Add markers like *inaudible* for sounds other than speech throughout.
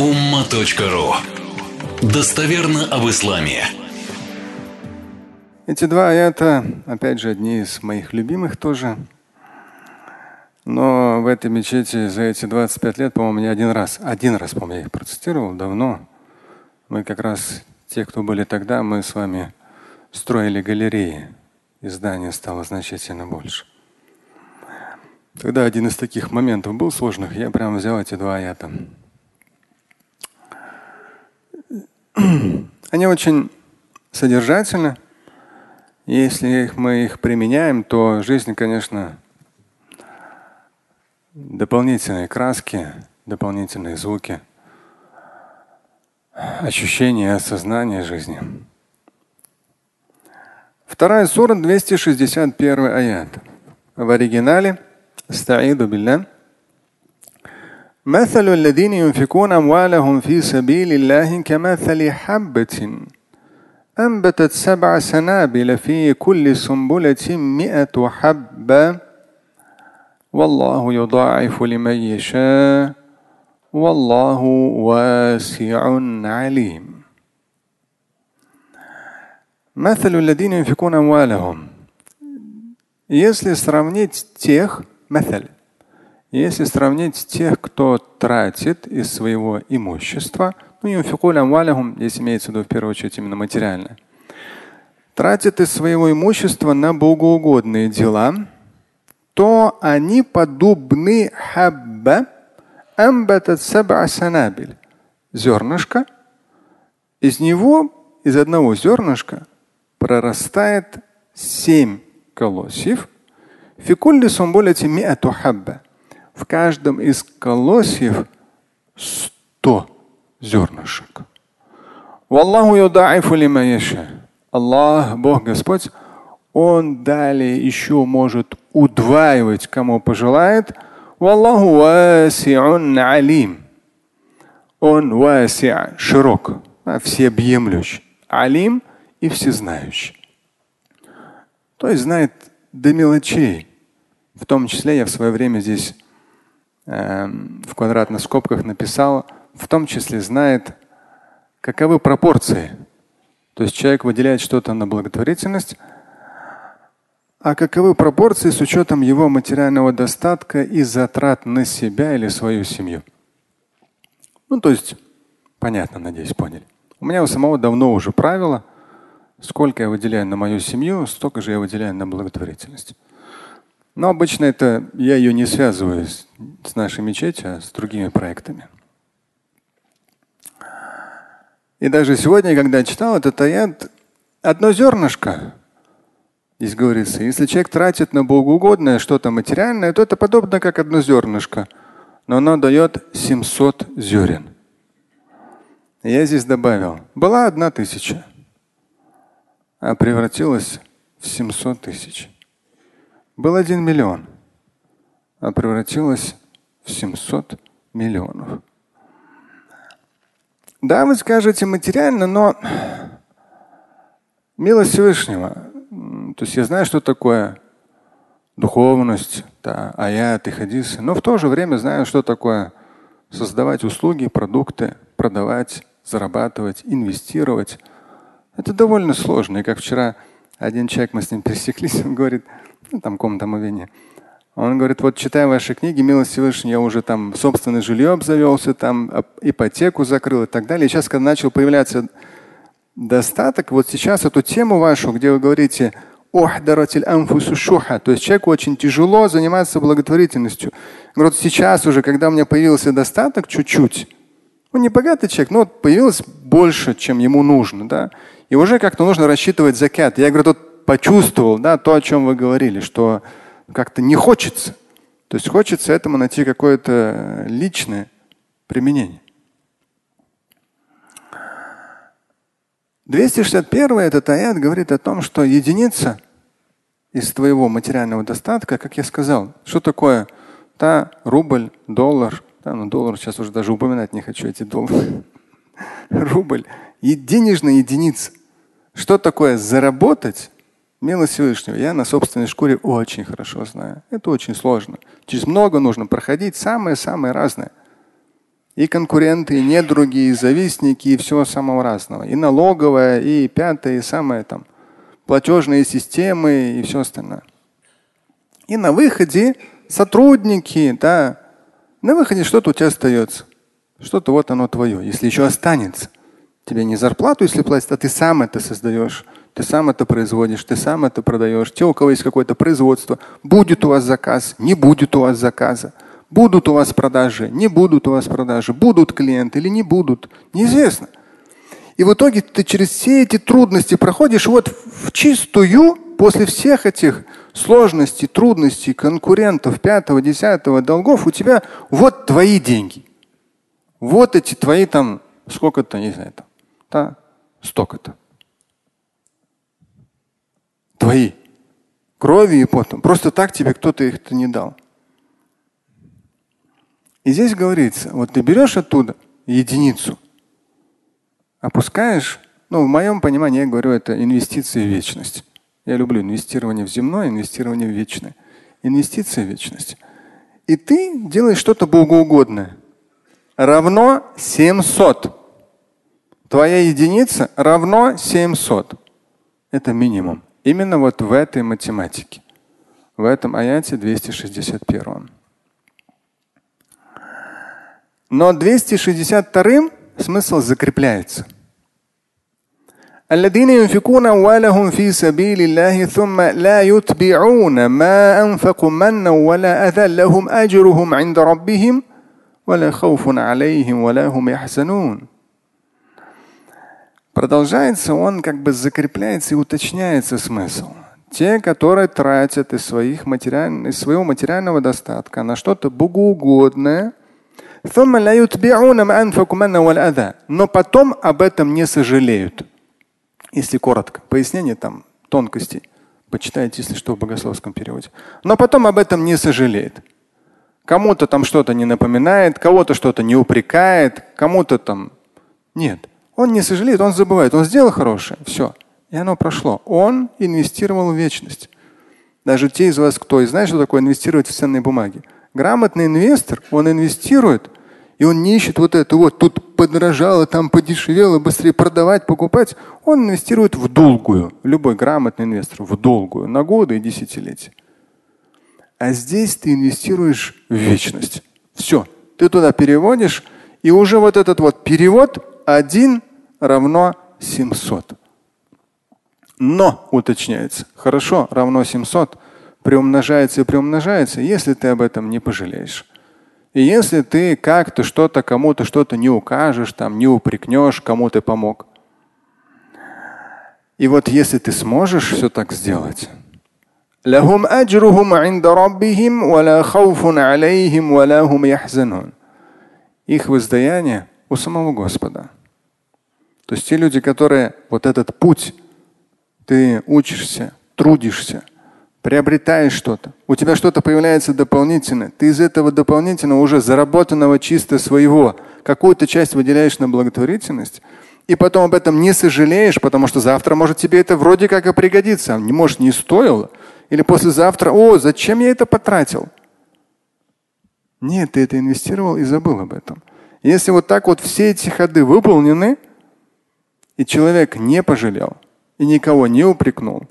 umma.ru Достоверно об исламе. Эти два аята, опять же, одни из моих любимых тоже. Но в этой мечети за эти 25 лет, по-моему, не один раз, один раз, по-моему, я их процитировал давно. Мы как раз, те, кто были тогда, мы с вами строили галереи, и здание стало значительно больше. Тогда один из таких моментов был сложных, я прямо взял эти два аята. Они очень содержательны. Если мы их применяем, то жизнь, конечно, дополнительные краски, дополнительные звуки, ощущения, осознание жизни. Вторая сура 261 аят. В оригинале «Стаиду билля» مثل الذين ينفقون أموالهم في سبيل الله كمثل حبة أنبتت سبع سنابل في كل سنبلة مئة حبة والله يضاعف لمن يشاء والله واسع عليم مثل الذين ينفقون أموالهم Если сравнить тех, مثل, если сравнить тех, кто тратит из своего имущества, ну, здесь имеется в виду в первую очередь именно материальное, тратит из своего имущества на богоугодные дела, то они подобны хабба санабиль. Зернышко. Из него, из одного зернышка, прорастает семь колосьев – в каждом из колосьев сто зернышек. Аллах, Бог Господь, Он далее еще может удваивать, кому пожелает. Валлаху васи'ун алим. Он васи'а, широк, всеобъемлющий. Алим и всезнающий. То есть знает до мелочей. В том числе я в свое время здесь э, в квадратных скобках написал, в том числе знает, каковы пропорции. То есть человек выделяет что-то на благотворительность, а каковы пропорции с учетом его материального достатка и затрат на себя или свою семью. Ну, то есть, понятно, надеюсь, поняли. У меня у самого давно уже правило, сколько я выделяю на мою семью, столько же я выделяю на благотворительность. Но обычно это я ее не связываю с, с нашей мечетью, а с другими проектами. И даже сегодня, когда читал этот аят, одно зернышко, здесь говорится, если человек тратит на богоугодное что-то материальное, то это подобно как одно зернышко, но оно дает 700 зерен. Я здесь добавил, была одна тысяча, а превратилась в 700 тысяч. Был один миллион, а превратилось в 700 миллионов. Да, вы скажете материально, но милость Всевышнего. То есть я знаю, что такое духовность, да, аяты, хадисы, но в то же время знаю, что такое создавать услуги, продукты, продавать, зарабатывать, инвестировать. Это довольно сложно. И как вчера один человек, мы с ним *laughs* пересеклись, он говорит, ну, там комната омовения. Он говорит, вот читая ваши книги, милость Всевышний, я уже там собственное жилье обзавелся, там ипотеку закрыл и так далее. И сейчас, когда начал появляться достаток, вот сейчас эту тему вашу, где вы говорите, то есть человеку очень тяжело заниматься благотворительностью. Говорят, сейчас уже, когда у меня появился достаток чуть-чуть, он не богатый человек, но появилось больше, чем ему нужно, да, и уже как-то нужно рассчитывать закят. Я говорю, тут почувствовал, да, то, о чем вы говорили, что как-то не хочется. То есть хочется этому найти какое-то личное применение. 261 этот аят говорит о том, что единица из твоего материального достатка, как я сказал, что такое та рубль, доллар, да, ну доллар сейчас уже даже упоминать не хочу эти доллары. *laughs* Рубль, денежная единица. Что такое заработать Милость Всевышнего я на собственной шкуре очень хорошо знаю. Это очень сложно. Через много нужно проходить самое-самое разное. И конкуренты, и недруги, и завистники, и всего самого разного. И налоговая, и пятое, и самое там платежные системы и все остальное. И на выходе сотрудники, да, на выходе что-то у тебя остается. Что-то вот оно твое, если еще останется. Тебе не зарплату, если платят, а ты сам это создаешь. Ты сам это производишь, ты сам это продаешь. Те, у кого есть какое-то производство, будет у вас заказ, не будет у вас заказа. Будут у вас продажи, не будут у вас продажи, будут клиенты или не будут, неизвестно. И в итоге ты через все эти трудности проходишь вот в чистую после всех этих сложностей, трудностей, конкурентов, пятого, десятого, долгов, у тебя вот твои деньги. Вот эти твои там, сколько-то, не знаю, там, да, столько-то. Твои. Крови и потом. Просто так тебе кто-то их-то не дал. И здесь говорится, вот ты берешь оттуда единицу, опускаешь, ну, в моем понимании, я говорю, это инвестиции в вечность. Я люблю инвестирование в земное, инвестирование в вечное. Инвестиции в вечность. И ты делаешь что-то богоугодное. Равно 700. Твоя единица равно 700. Это минимум. Именно вот в этой математике. В этом аяте 261. Но 262 смысл закрепляется. الذين ينفقون أموالهم في سبيل الله ثم لا يتبعون ما أنفقوا منا ولا أذى لهم أجرهم عند ربهم ولا خوف عليهم ولا هم يحزنون. Продолжается он, как бы закрепляется и уточняется смысл. Те, которые тратят из, своих материаль... из своего материального достатка на что-то богоугодное, но потом об этом не сожалеют. Если коротко, пояснение там тонкостей. Почитайте, если что, в богословском переводе. Но потом об этом не сожалеет. Кому-то там что-то не напоминает, кого-то что-то не упрекает, кому-то там нет. Он не сожалеет, он забывает. Он сделал хорошее, все. И оно прошло. Он инвестировал в вечность. Даже те из вас, кто и знает, что такое инвестировать в ценные бумаги. Грамотный инвестор, он инвестирует, и он не ищет вот это вот, тут подорожало, там подешевело, быстрее продавать, покупать. Он инвестирует в долгую. Любой грамотный инвестор в долгую, на годы и десятилетия. А здесь ты инвестируешь в вечность. Все. Ты туда переводишь, и уже вот этот вот перевод один равно 700. Но, уточняется, хорошо, равно 700, приумножается и приумножается, если ты об этом не пожалеешь. И если ты как-то что-то кому-то что-то не укажешь, там, не упрекнешь, кому ты помог. И вот если ты сможешь все так сделать, их воздаяние у самого Господа. То есть те люди, которые вот этот путь, ты учишься, трудишься, приобретаешь что-то, у тебя что-то появляется дополнительное, ты из этого дополнительного уже заработанного чисто своего какую-то часть выделяешь на благотворительность, и потом об этом не сожалеешь, потому что завтра может тебе это вроде как и пригодится, не может не стоило, или послезавтра, о, зачем я это потратил? Нет, ты это инвестировал и забыл об этом. Если вот так вот все эти ходы выполнены, и человек не пожалел и никого не упрекнул.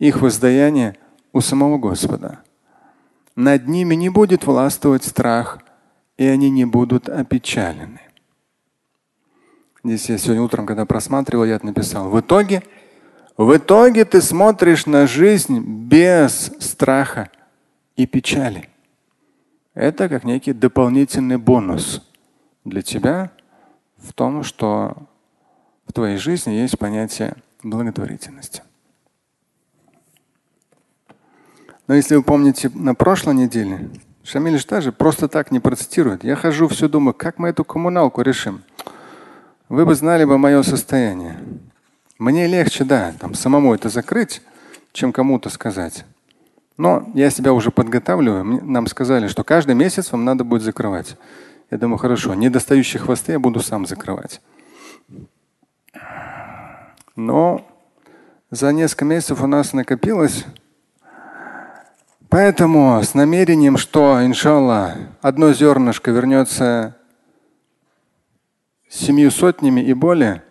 Их воздаяние у самого Господа. Над ними не будет властвовать страх, и они не будут опечалены. Здесь я сегодня утром, когда просматривал, я написал. В итоге, в итоге ты смотришь на жизнь без страха и печали. Это как некий дополнительный бонус для тебя в том, что в твоей жизни есть понятие благотворительности. Но если вы помните на прошлой неделе, Шамиль даже просто так не процитирует. Я хожу, все думаю, как мы эту коммуналку решим. Вы бы знали бы мое состояние. Мне легче, да, там самому это закрыть, чем кому-то сказать. Но я себя уже подготавливаю. Нам сказали, что каждый месяц вам надо будет закрывать. Я думаю, хорошо, недостающие хвосты я буду сам закрывать. Но за несколько месяцев у нас накопилось Поэтому с намерением, что, иншаллах, одно зернышко вернется семью сотнями и более.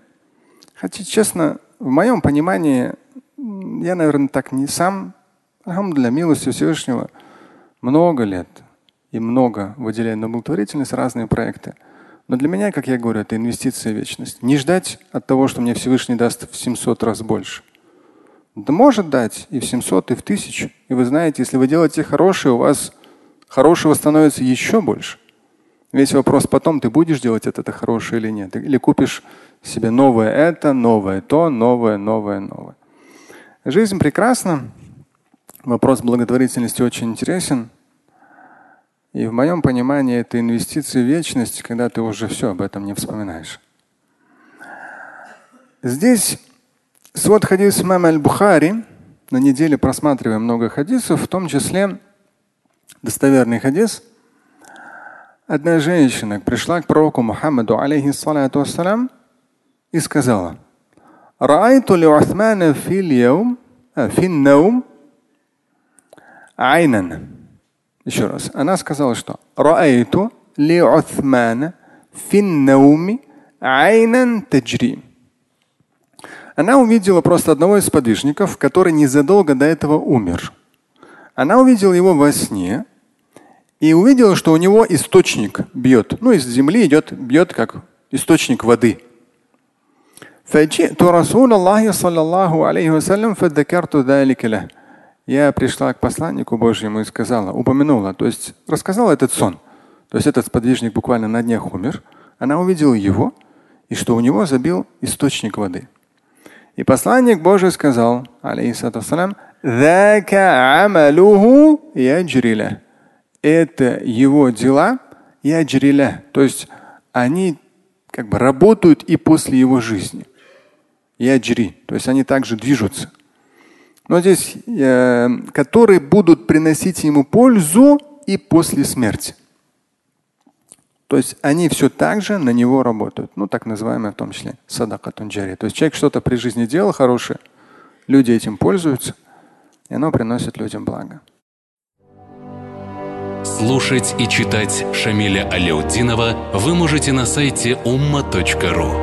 Хотя, честно, в моем понимании, я, наверное, так не сам, для милости Всевышнего, много лет и много выделяю на благотворительность разные проекты. Но для меня, как я говорю, это инвестиция в вечность. Не ждать от того, что мне Всевышний даст в 700 раз больше. Да может дать и в 700, и в 1000. И вы знаете, если вы делаете хорошее, у вас хорошего становится еще больше. Весь вопрос потом, ты будешь делать это, это хорошее или нет. Или купишь себе новое это, новое то, новое, новое, новое. Жизнь прекрасна. Вопрос благотворительности очень интересен. И в моем понимании это инвестиции в вечность, когда ты уже все об этом не вспоминаешь. Здесь свод хадис имама аль-Бухари. На неделе просматриваем много хадисов, в том числе достоверный хадис. Одна женщина пришла к пророку Мухаммаду, алейхиссалату вассалам, и сказала, "Раайту ли Усмана фил яум, фил наум, айнан». Еще раз. Она сказала, что «Раайту ли Усмана фил науми айнан таджри». Она увидела просто одного из подвижников, который незадолго до этого умер. Она увидела его во сне и увидела, что у него источник бьет. Ну, из земли идет, бьет как источник воды. Я пришла к посланнику Божьему и сказала, упомянула, то есть рассказала этот сон. То есть этот сподвижник буквально на днях умер. Она увидела его, и что у него забил источник воды. И посланник Божий сказал, алейхиссалам, это его дела яджриля. То есть они как бы работают и после его жизни. Яджри. То есть они также движутся. Но здесь, э, которые будут приносить ему пользу и после смерти. То есть они все так же на него работают. Ну, так называемое в том числе садакатун джари. То есть человек что-то при жизни делал хорошее, люди этим пользуются, и оно приносит людям благо. Слушать и читать Шамиля Аляутдинова вы можете на сайте umma.ru.